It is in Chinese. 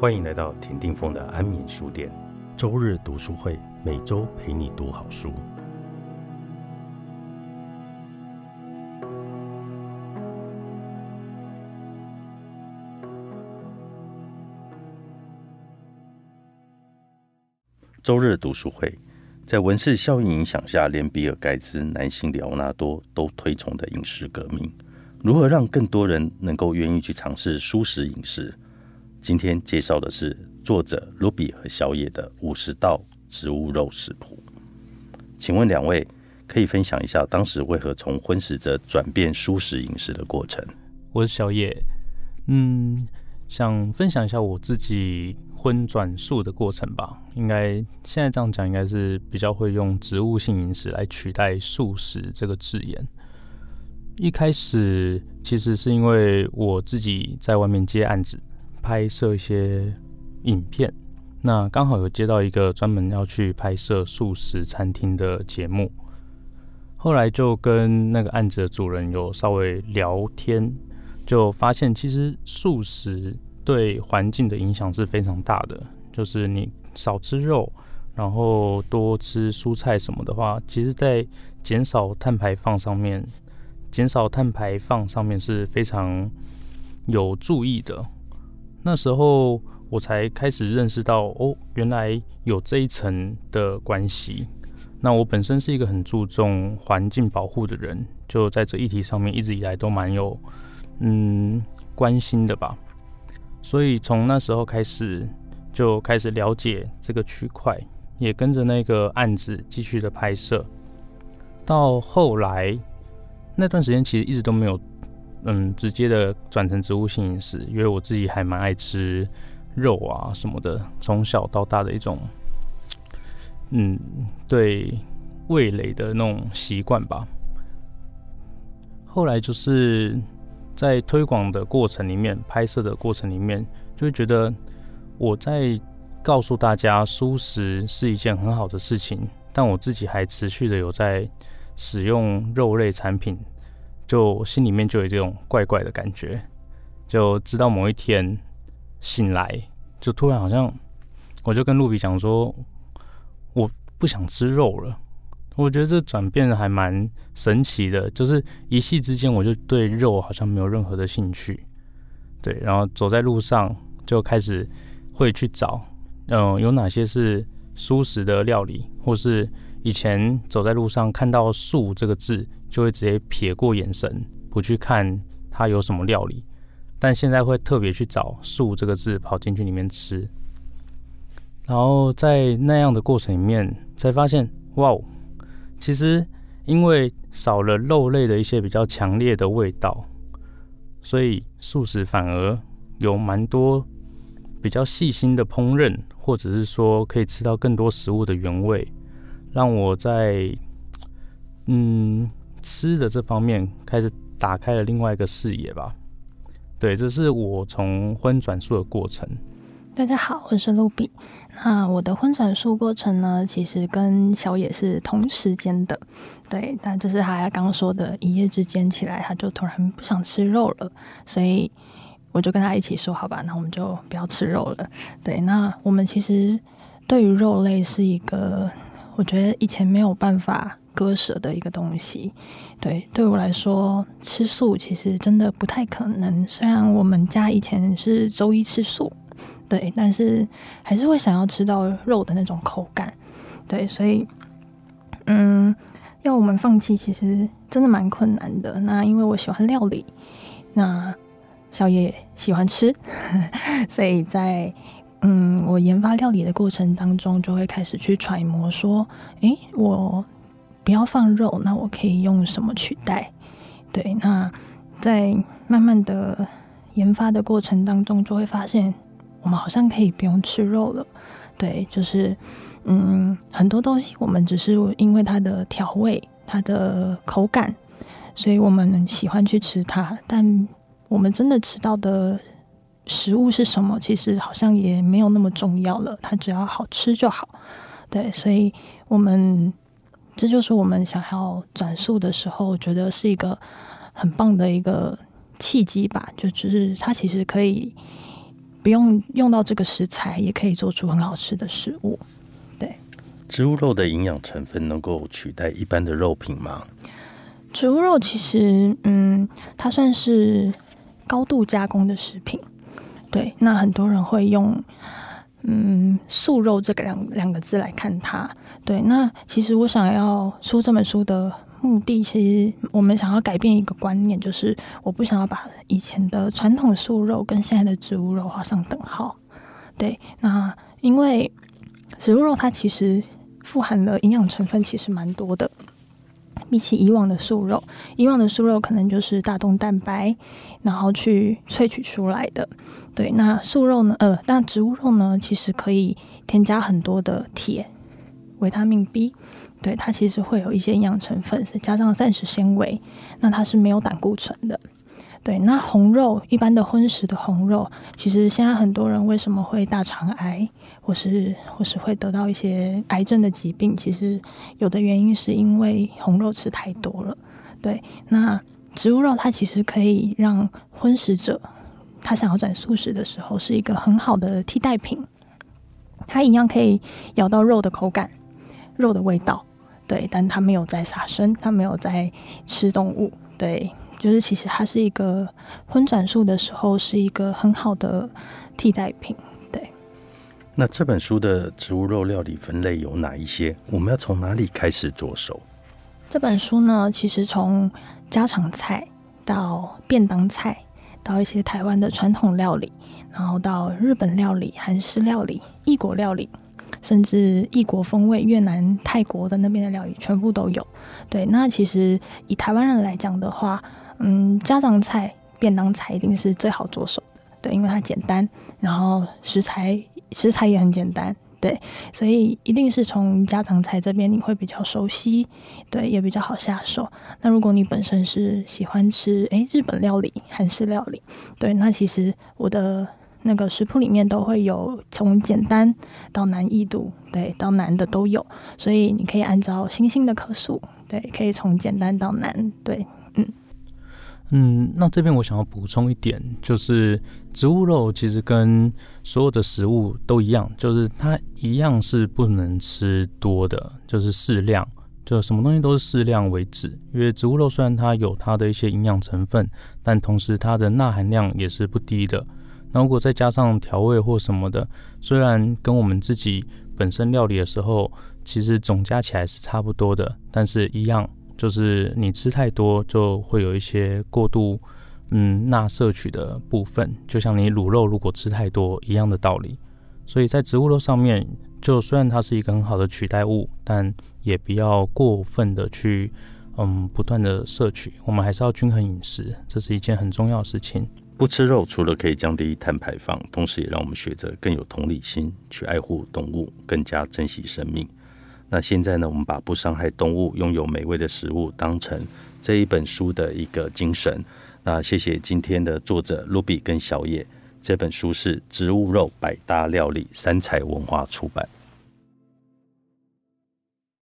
欢迎来到田定峰的安眠书店，周日读书会，每周陪你读好书。周日读书会，在文氏效应影响下，连比尔盖茨、男性里奥纳多都推崇的饮食革命，如何让更多人能够愿意去尝试舒适饮食？今天介绍的是作者卢比和小野的五十道植物肉食谱。请问两位可以分享一下当时为何从荤食者转变素食饮食的过程？我是小野，嗯，想分享一下我自己荤转素的过程吧。应该现在这样讲，应该是比较会用植物性饮食来取代素食这个字眼。一开始其实是因为我自己在外面接案子。拍摄一些影片，那刚好有接到一个专门要去拍摄素食餐厅的节目，后来就跟那个案子的主人有稍微聊天，就发现其实素食对环境的影响是非常大的，就是你少吃肉，然后多吃蔬菜什么的话，其实在减少碳排放上面，减少碳排放上面是非常有注意的。那时候我才开始认识到，哦，原来有这一层的关系。那我本身是一个很注重环境保护的人，就在这议题上面一直以来都蛮有嗯关心的吧。所以从那时候开始就开始了解这个区块，也跟着那个案子继续的拍摄。到后来那段时间其实一直都没有。嗯，直接的转成植物性饮食，因为我自己还蛮爱吃肉啊什么的，从小到大的一种，嗯，对味蕾的那种习惯吧。后来就是在推广的过程里面，拍摄的过程里面，就会觉得我在告诉大家，素食是一件很好的事情，但我自己还持续的有在使用肉类产品。就心里面就有这种怪怪的感觉，就知道某一天醒来，就突然好像，我就跟露比讲说，我不想吃肉了。我觉得这转变还蛮神奇的，就是一夕之间我就对肉好像没有任何的兴趣。对，然后走在路上就开始会去找，嗯，有哪些是素食的料理，或是以前走在路上看到“素”这个字。就会直接撇过眼神，不去看它有什么料理，但现在会特别去找“素”这个字，跑进去里面吃。然后在那样的过程里面，才发现，哇，其实因为少了肉类的一些比较强烈的味道，所以素食反而有蛮多比较细心的烹饪，或者是说可以吃到更多食物的原味，让我在嗯。吃的这方面开始打开了另外一个视野吧。对，这是我从荤转素的过程。大家好，我是露比。那我的荤转素过程呢，其实跟小野是同时间的。对，但这是他刚说的，一夜之间起来，他就突然不想吃肉了，所以我就跟他一起说，好吧，那我们就不要吃肉了。对，那我们其实对于肉类是一个，我觉得以前没有办法。割舍的一个东西，对，对我来说吃素其实真的不太可能。虽然我们家以前是周一吃素，对，但是还是会想要吃到肉的那种口感，对，所以，嗯，要我们放弃其实真的蛮困难的。那因为我喜欢料理，那小野喜欢吃，所以在嗯我研发料理的过程当中，就会开始去揣摩说，诶，我。不要放肉，那我可以用什么取代？对，那在慢慢的研发的过程当中，就会发现我们好像可以不用吃肉了。对，就是嗯，很多东西我们只是因为它的调味、它的口感，所以我们喜欢去吃它。但我们真的吃到的食物是什么，其实好像也没有那么重要了。它只要好吃就好。对，所以我们。这就是我们想要转述的时候，觉得是一个很棒的一个契机吧。就只是它其实可以不用用到这个食材，也可以做出很好吃的食物。对，植物肉的营养成分能够取代一般的肉品吗？植物肉其实，嗯，它算是高度加工的食品。对，那很多人会用嗯素肉这个两两个字来看它。对，那其实我想要出这本书的目的，其实我们想要改变一个观念，就是我不想要把以前的传统素肉跟现在的植物肉画上等号。对，那因为植物肉它其实富含的营养成分其实蛮多的。比起以往的素肉，以往的素肉可能就是大动蛋白，然后去萃取出来的。对，那素肉呢？呃，那植物肉呢？其实可以添加很多的铁、维他命 B。对，它其实会有一些营养成分，是加上膳食纤维，那它是没有胆固醇的。对，那红肉一般的荤食的红肉，其实现在很多人为什么会大肠癌，或是或是会得到一些癌症的疾病？其实有的原因是因为红肉吃太多了。对，那植物肉它其实可以让荤食者他想要转素食的时候，是一个很好的替代品。它一样可以咬到肉的口感、肉的味道，对，但它没有在杀生，它没有在吃动物，对。就是其实它是一个荤转素的时候，是一个很好的替代品。对。那这本书的植物肉料理分类有哪一些？我们要从哪里开始着手？这本书呢，其实从家常菜到便当菜，到一些台湾的传统料理，然后到日本料理、韩式料理、异国料理。甚至异国风味，越南、泰国的那边的料理全部都有。对，那其实以台湾人来讲的话，嗯，家常菜、便当菜一定是最好着手的。对，因为它简单，然后食材食材也很简单。对，所以一定是从家常菜这边你会比较熟悉，对，也比较好下手。那如果你本身是喜欢吃诶日本料理、韩式料理，对，那其实我的。那个食谱里面都会有从简单到难易度，对，到难的都有，所以你可以按照星星的颗数，对，可以从简单到难，对，嗯嗯。那这边我想要补充一点，就是植物肉其实跟所有的食物都一样，就是它一样是不能吃多的，就是适量，就什么东西都是适量为止。因为植物肉虽然它有它的一些营养成分，但同时它的钠含量也是不低的。那如果再加上调味或什么的，虽然跟我们自己本身料理的时候，其实总加起来是差不多的，但是一样就是你吃太多就会有一些过度嗯钠摄取的部分，就像你卤肉如果吃太多一样的道理。所以在植物肉上面，就虽然它是一个很好的取代物，但也不要过分的去嗯不断的摄取，我们还是要均衡饮食，这是一件很重要的事情。不吃肉，除了可以降低碳排放，同时也让我们学着更有同理心，去爱护动物，更加珍惜生命。那现在呢，我们把不伤害动物、拥有美味的食物当成这一本书的一个精神。那谢谢今天的作者卢比跟小野。这本书是《植物肉百搭料理》，三彩文化出版。